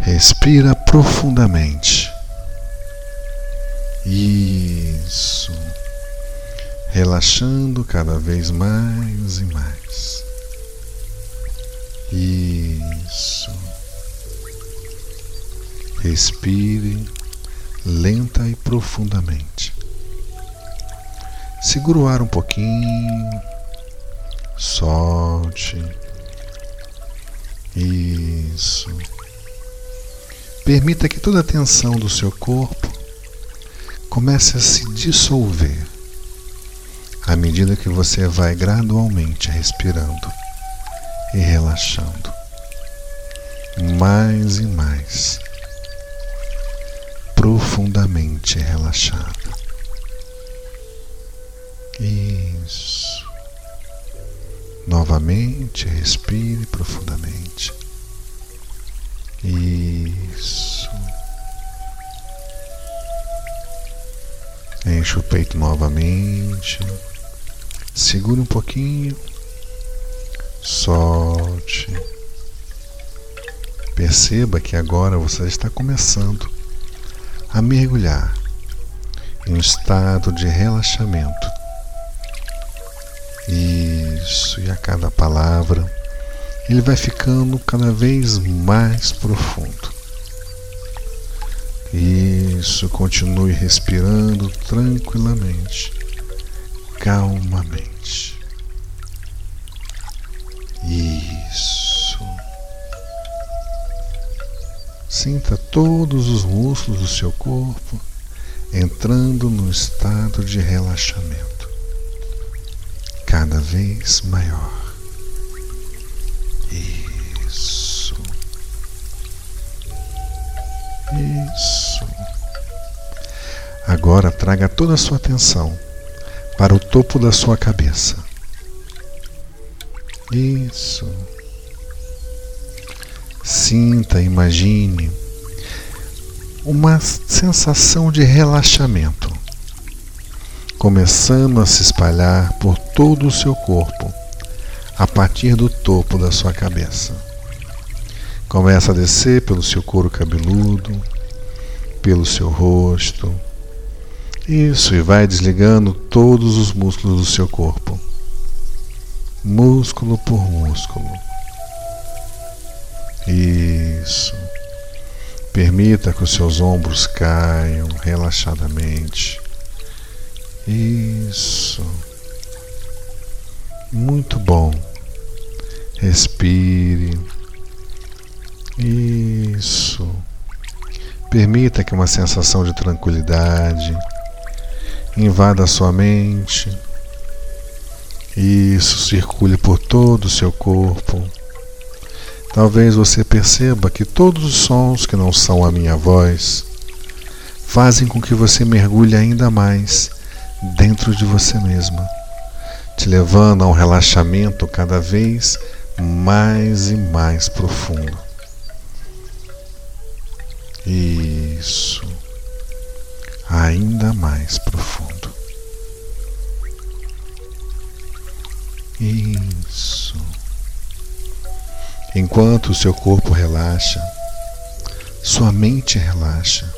Respira profundamente. Isso. Relaxando cada vez mais e mais. Isso. Respire lenta e profundamente. Segura o ar um pouquinho. Solte. Isso. Permita que toda a tensão do seu corpo comece a se dissolver à medida que você vai gradualmente respirando e relaxando mais e mais profundamente relaxado. Isso. Novamente, respire profundamente. Enche o peito novamente. Segura um pouquinho. Solte. Perceba que agora você está começando a mergulhar em um estado de relaxamento. Isso, e a cada palavra ele vai ficando cada vez mais profundo. Isso, continue respirando tranquilamente, calmamente. Isso. Sinta todos os músculos do seu corpo entrando no estado de relaxamento cada vez maior. Isso. Isso. Agora traga toda a sua atenção para o topo da sua cabeça. Isso. Sinta, imagine uma sensação de relaxamento começando a se espalhar por todo o seu corpo a partir do topo da sua cabeça. Começa a descer pelo seu couro cabeludo, pelo seu rosto. Isso, e vai desligando todos os músculos do seu corpo, músculo por músculo. Isso. Permita que os seus ombros caiam relaxadamente. Isso. Muito bom. Respire. Isso. Permita que uma sensação de tranquilidade invada a sua mente. Isso circule por todo o seu corpo. Talvez você perceba que todos os sons que não são a minha voz fazem com que você mergulhe ainda mais dentro de você mesma te levando a um relaxamento cada vez mais e mais profundo. Isso. Ainda mais profundo. Isso. Enquanto o seu corpo relaxa, sua mente relaxa,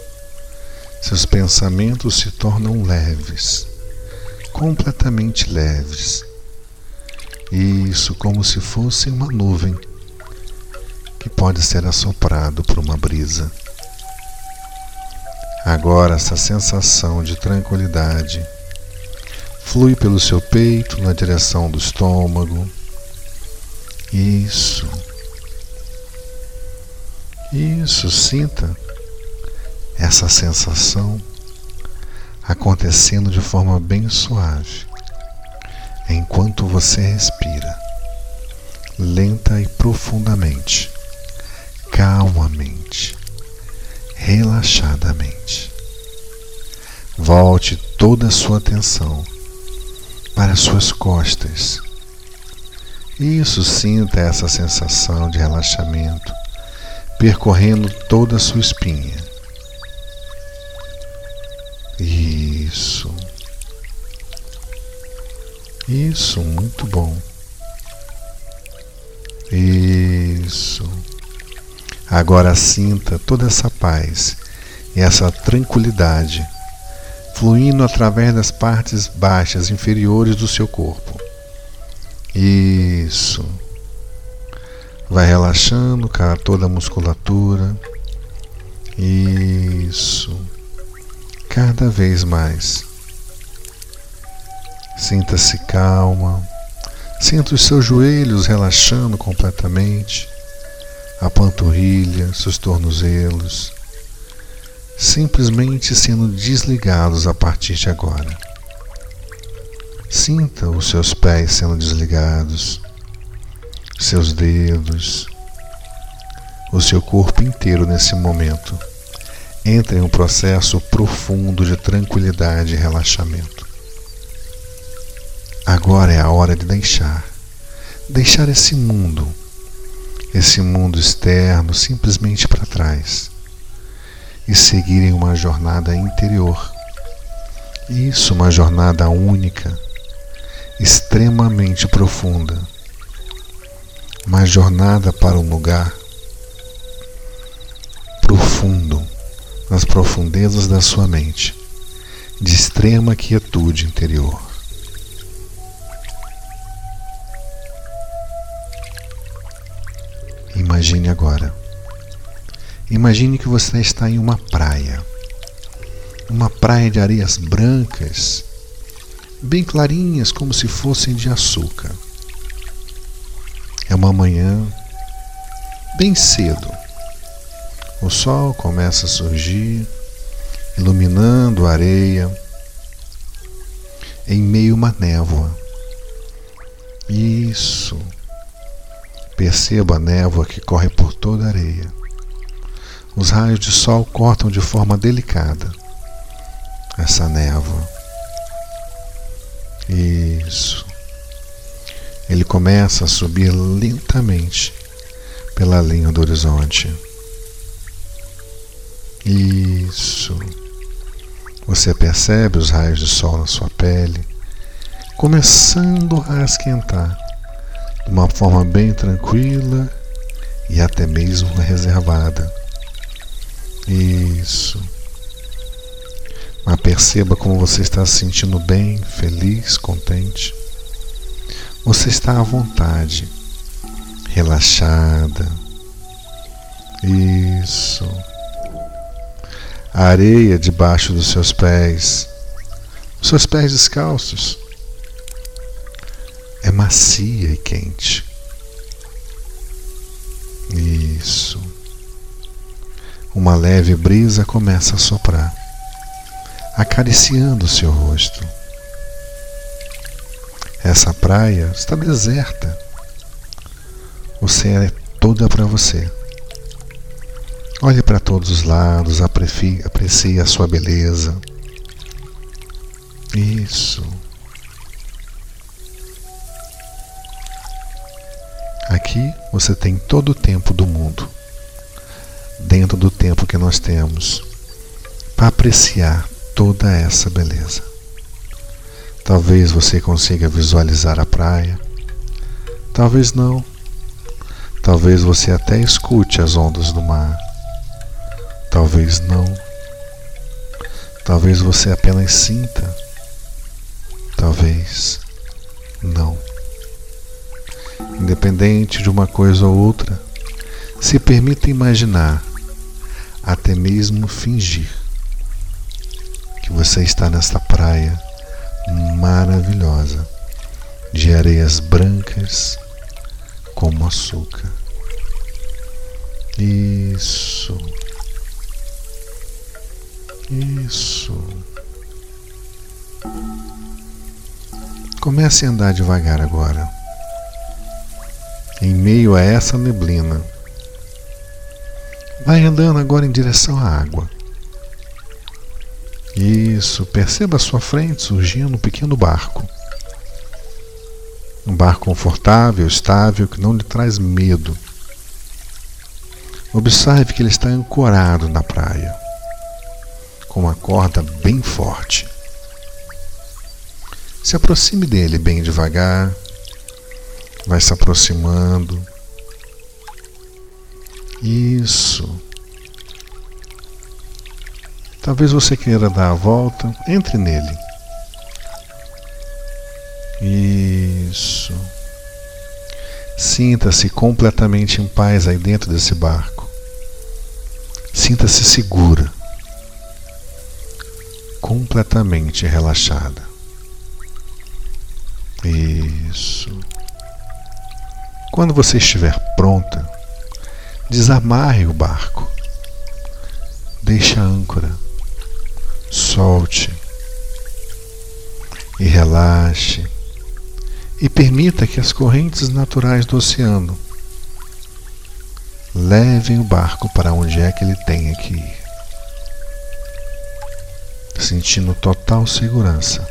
seus pensamentos se tornam leves completamente leves. Isso como se fosse uma nuvem que pode ser assoprado por uma brisa. Agora essa sensação de tranquilidade flui pelo seu peito na direção do estômago. Isso. Isso, sinta essa sensação acontecendo de forma bem suave, enquanto você respira, lenta e profundamente, calmamente, relaxadamente. Volte toda a sua atenção para suas costas. Isso, sinta essa sensação de relaxamento percorrendo toda a sua espinha isso. Isso, muito bom. Isso. Agora sinta toda essa paz e essa tranquilidade fluindo através das partes baixas inferiores do seu corpo. Isso. Vai relaxando toda a musculatura. Isso. Cada vez mais. Sinta-se calma. Sinta os seus joelhos relaxando completamente, a panturrilha, seus tornozelos, simplesmente sendo desligados a partir de agora. Sinta os seus pés sendo desligados, seus dedos, o seu corpo inteiro nesse momento. Entre em um processo profundo de tranquilidade e relaxamento. Agora é a hora de deixar. Deixar esse mundo, esse mundo externo, simplesmente para trás e seguir em uma jornada interior. Isso, uma jornada única, extremamente profunda. Uma jornada para um lugar profundo, nas profundezas da sua mente, de extrema quietude interior. Imagine agora. Imagine que você está em uma praia. Uma praia de areias brancas, bem clarinhas, como se fossem de açúcar. É uma manhã bem cedo. O sol começa a surgir, iluminando a areia em meio a uma névoa. Isso. Perceba a névoa que corre por toda a areia. Os raios de sol cortam de forma delicada essa névoa. Isso. Ele começa a subir lentamente pela linha do horizonte. Isso. Você percebe os raios de sol na sua pele começando a esquentar de uma forma bem tranquila e até mesmo reservada. Isso. Mas perceba como você está se sentindo bem, feliz, contente. Você está à vontade, relaxada. Isso. A areia debaixo dos seus pés, os seus pés descalços, macia e quente. Isso. Uma leve brisa começa a soprar, acariciando o seu rosto. Essa praia está deserta. Céu é toda para você. Olhe para todos os lados, aprecie a sua beleza. Isso. Aqui você tem todo o tempo do mundo, dentro do tempo que nós temos, para apreciar toda essa beleza. Talvez você consiga visualizar a praia, talvez não. Talvez você até escute as ondas do mar, talvez não. Talvez você apenas sinta, talvez não independente de uma coisa ou outra, se permita imaginar, até mesmo fingir, que você está nesta praia maravilhosa de areias brancas como açúcar. Isso. Isso. Comece a andar devagar agora em meio a essa neblina. Vai andando agora em direção à água. Isso, perceba à sua frente surgindo um pequeno barco. Um barco confortável, estável, que não lhe traz medo. Observe que ele está ancorado na praia, com uma corda bem forte. Se aproxime dele bem devagar, vai se aproximando. Isso. Talvez você queira dar a volta, entre nele. Isso. Sinta-se completamente em paz aí dentro desse barco. Sinta-se segura. Completamente relaxada. Isso. Quando você estiver pronta, desamarre o barco. Deixe a âncora. Solte. E relaxe e permita que as correntes naturais do oceano levem o barco para onde é que ele tenha que ir, sentindo total segurança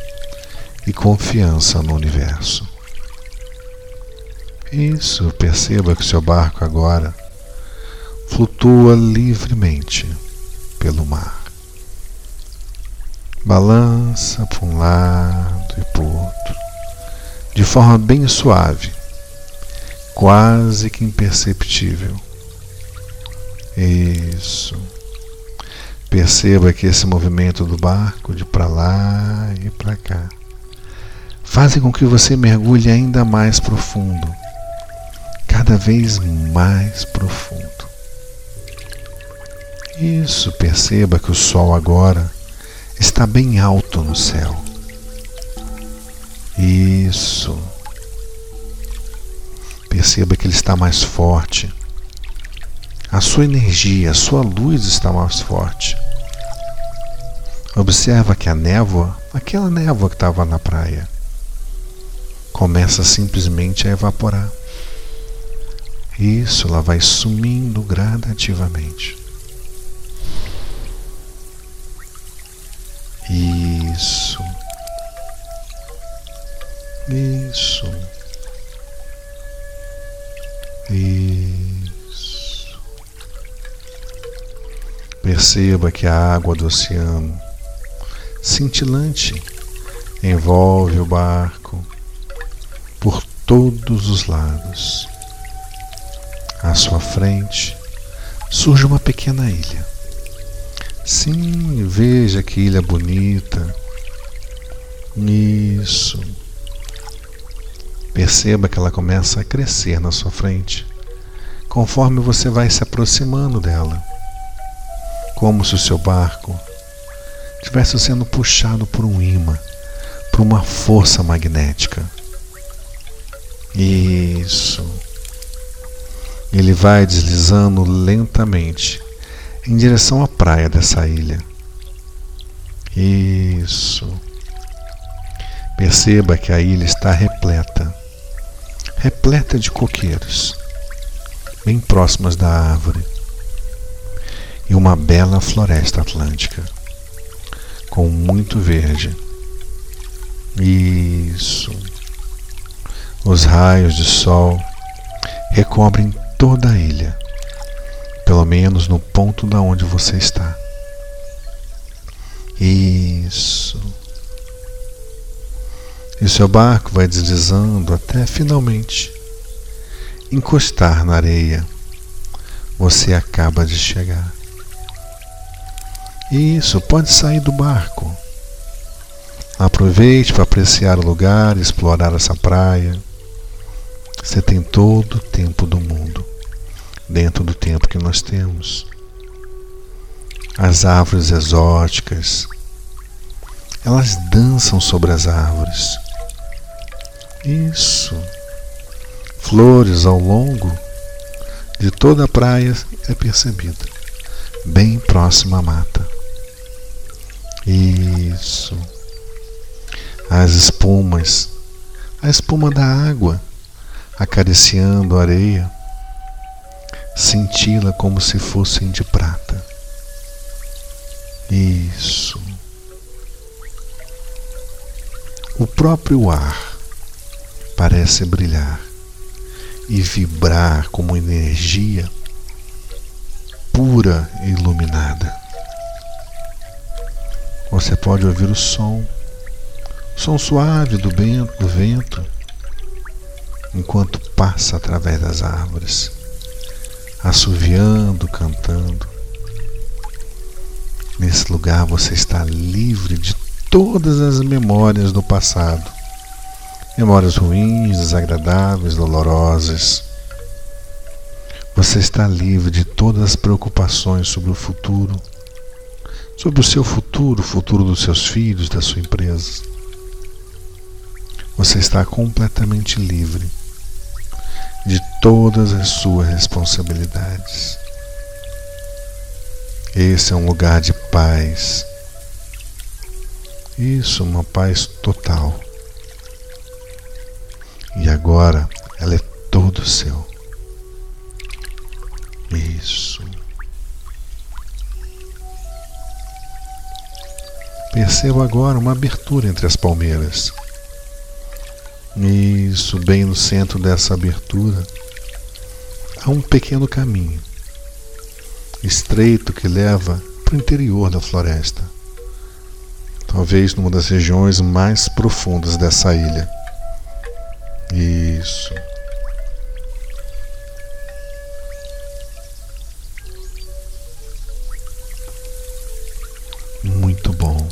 e confiança no universo. Isso, perceba que seu barco agora flutua livremente pelo mar. Balança para um lado e para o outro de forma bem suave, quase que imperceptível. Isso. Perceba que esse movimento do barco de para lá e para cá fazem com que você mergulhe ainda mais profundo, cada vez mais profundo. Isso, perceba que o sol agora está bem alto no céu. Isso. Perceba que ele está mais forte. A sua energia, a sua luz está mais forte. Observa que a névoa, aquela névoa que estava na praia, começa simplesmente a evaporar. Isso, ela vai sumindo gradativamente. Isso. Isso. Isso. Perceba que a água do oceano, cintilante, envolve o barco por todos os lados. À sua frente surge uma pequena ilha. Sim, veja que ilha bonita. Isso. Perceba que ela começa a crescer na sua frente, conforme você vai se aproximando dela, como se o seu barco estivesse sendo puxado por um imã, por uma força magnética. Isso. Ele vai deslizando lentamente em direção à praia dessa ilha. Isso. Perceba que a ilha está repleta repleta de coqueiros, bem próximas da árvore, e uma bela floresta atlântica, com muito verde. Isso. Os raios de sol recobrem toda a ilha, pelo menos no ponto da onde você está. Isso. E seu barco vai deslizando até finalmente encostar na areia. Você acaba de chegar. Isso, pode sair do barco. Aproveite para apreciar o lugar, explorar essa praia. Você tem todo o tempo do mundo, dentro do tempo que nós temos. As árvores exóticas, elas dançam sobre as árvores. Isso. Flores ao longo de toda a praia é percebida, bem próxima à mata. Isso. As espumas, a espuma da água acariciando a areia, cintila como se fossem de prata. Isso. O próprio ar parece brilhar e vibrar como energia pura e iluminada. Você pode ouvir o som, o som suave do vento, do vento, enquanto passa através das árvores, assoviando, cantando. Nesse lugar você está livre de todas as memórias do passado. Memórias ruins, desagradáveis, dolorosas. Você está livre de todas as preocupações sobre o futuro, sobre o seu futuro, o futuro dos seus filhos, da sua empresa. Você está completamente livre todas as suas responsabilidades. Esse é um lugar de paz. Isso, uma paz total. E agora ela é todo seu. Isso. Perceba agora uma abertura entre as palmeiras. Isso, bem no centro dessa abertura, há um pequeno caminho estreito que leva para o interior da floresta, talvez numa das regiões mais profundas dessa ilha. Isso. Muito bom.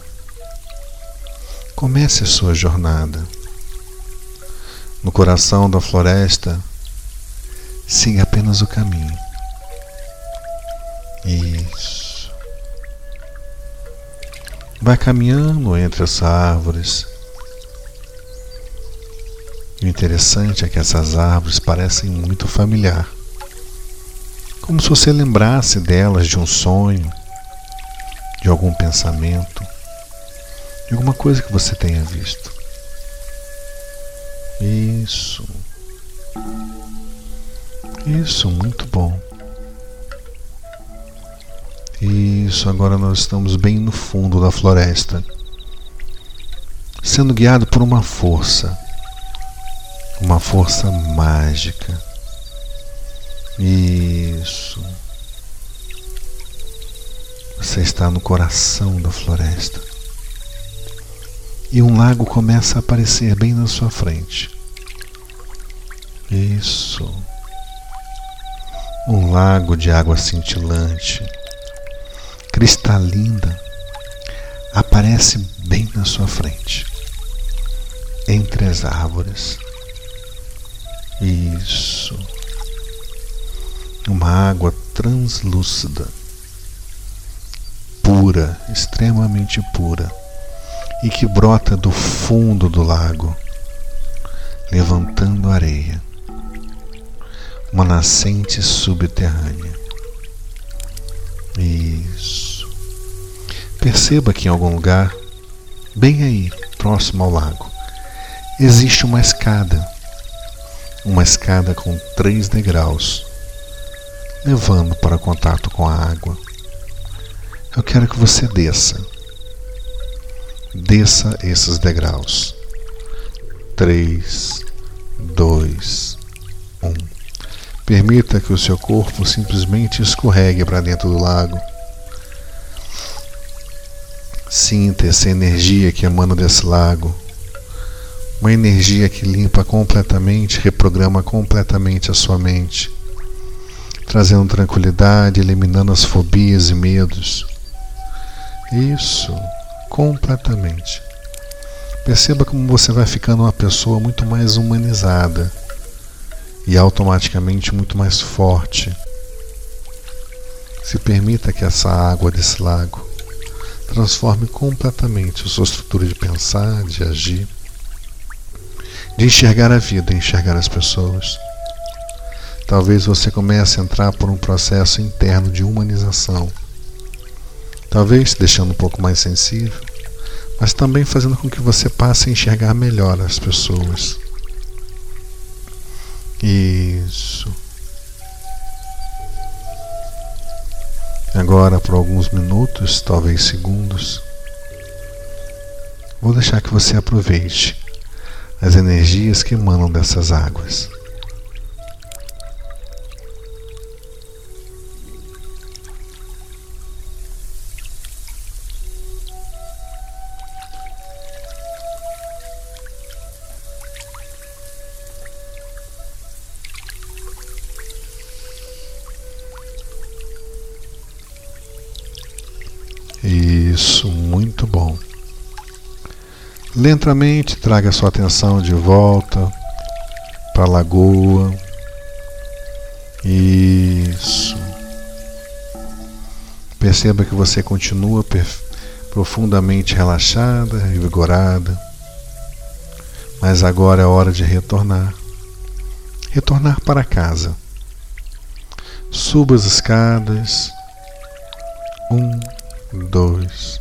Comece a sua jornada. No coração da floresta, siga apenas o caminho. Isso. Vai caminhando entre as árvores. E o interessante é que essas árvores parecem muito familiar. Como se você lembrasse delas de um sonho, de algum pensamento, de alguma coisa que você tenha visto. Isso. Isso, muito bom. Isso, agora nós estamos bem no fundo da floresta, sendo guiado por uma força, uma força mágica. Isso. Você está no coração da floresta. E um lago começa a aparecer bem na sua frente. Isso. Um lago de água cintilante cristalina aparece bem na sua frente, entre as árvores. Isso. Uma água translúcida, pura, extremamente pura, e que brota do fundo do lago, levantando areia. Uma nascente subterrânea. Isso. Perceba que em algum lugar, bem aí, próximo ao lago, existe uma escada. Uma escada com três degraus, levando para contato com a água. Eu quero que você desça. Desça esses degraus. Três, dois. Permita que o seu corpo simplesmente escorregue para dentro do lago. Sinta essa energia que emana desse lago. Uma energia que limpa completamente, reprograma completamente a sua mente, trazendo tranquilidade, eliminando as fobias e medos. Isso, completamente. Perceba como você vai ficando uma pessoa muito mais humanizada e automaticamente muito mais forte. Se permita que essa água desse lago transforme completamente a sua estrutura de pensar, de agir, de enxergar a vida, enxergar as pessoas. Talvez você comece a entrar por um processo interno de humanização. Talvez deixando um pouco mais sensível, mas também fazendo com que você passe a enxergar melhor as pessoas isso. Agora, por alguns minutos, talvez segundos, vou deixar que você aproveite as energias que emanam dessas águas. Muito bom. Lentamente traga sua atenção de volta para a lagoa. Isso. Perceba que você continua profundamente relaxada, revigorada. Mas agora é hora de retornar. Retornar para casa. Suba as escadas. Um, dois,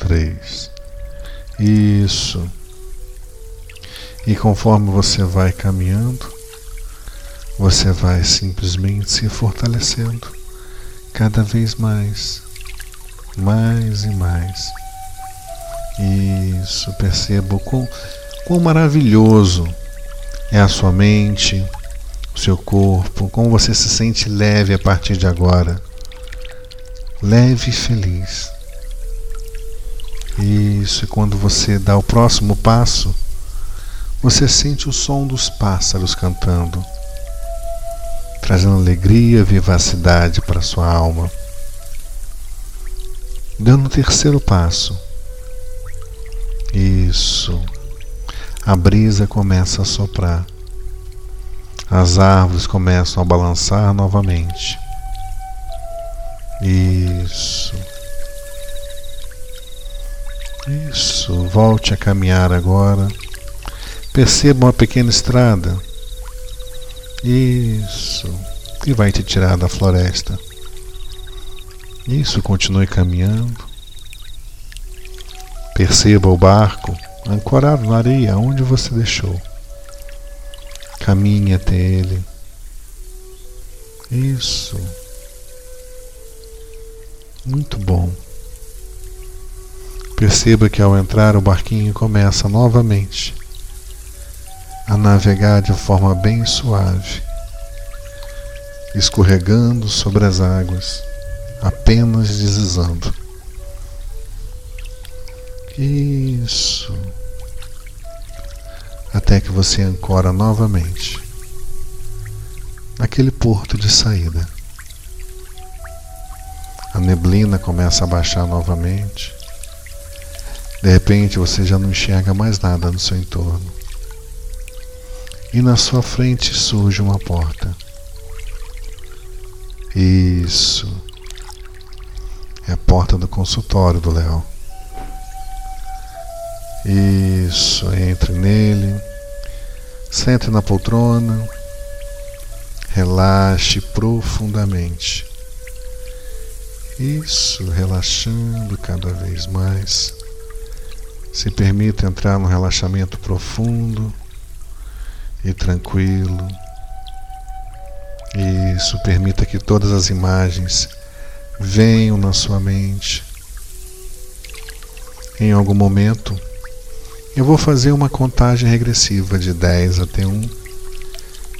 três. Isso. E conforme você vai caminhando, você vai simplesmente se fortalecendo cada vez mais, mais e mais. Isso, perceba o quão, quão maravilhoso é a sua mente, o seu corpo, como você se sente leve a partir de agora. Leve e feliz. Isso, e quando você dá o próximo passo, você sente o som dos pássaros cantando, trazendo alegria, vivacidade para sua alma. Dando o terceiro passo. Isso. A brisa começa a soprar. As árvores começam a balançar novamente. Isso. Isso, volte a caminhar agora. Perceba uma pequena estrada. Isso, que vai te tirar da floresta. Isso, continue caminhando. Perceba o barco ancorado na areia onde você deixou. Caminhe até ele. Isso. Muito bom. Perceba que ao entrar o barquinho começa novamente a navegar de forma bem suave, escorregando sobre as águas, apenas deslizando. Isso. Até que você ancora novamente naquele porto de saída. A neblina começa a baixar novamente. De repente você já não enxerga mais nada no seu entorno. E na sua frente surge uma porta. Isso. É a porta do consultório do Léo. Isso, entre nele. Sente na poltrona. Relaxe profundamente. Isso, relaxando cada vez mais. Se permita entrar num relaxamento profundo e tranquilo. Isso, permita que todas as imagens venham na sua mente. Em algum momento, eu vou fazer uma contagem regressiva de 10 até 1.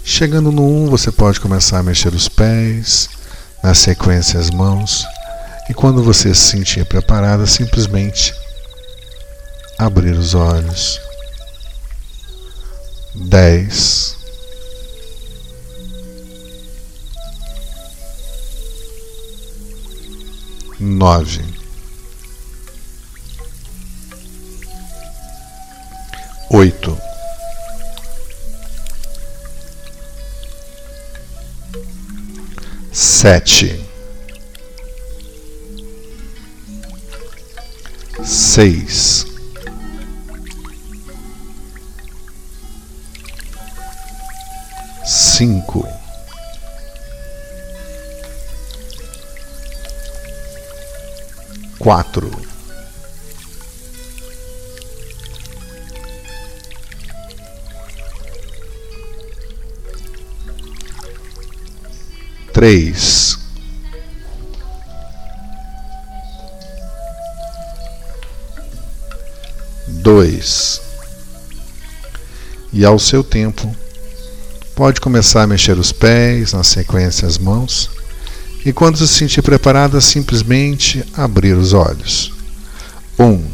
Chegando no 1, você pode começar a mexer os pés, na sequência as mãos, e quando você se sentir preparada, simplesmente abrir os olhos. Dez. Nove. Oito. Sete. Seis. Cinco, quatro, três, dois, e ao seu tempo Pode começar a mexer os pés, na sequência as mãos, e quando se sentir preparada, simplesmente abrir os olhos. Um,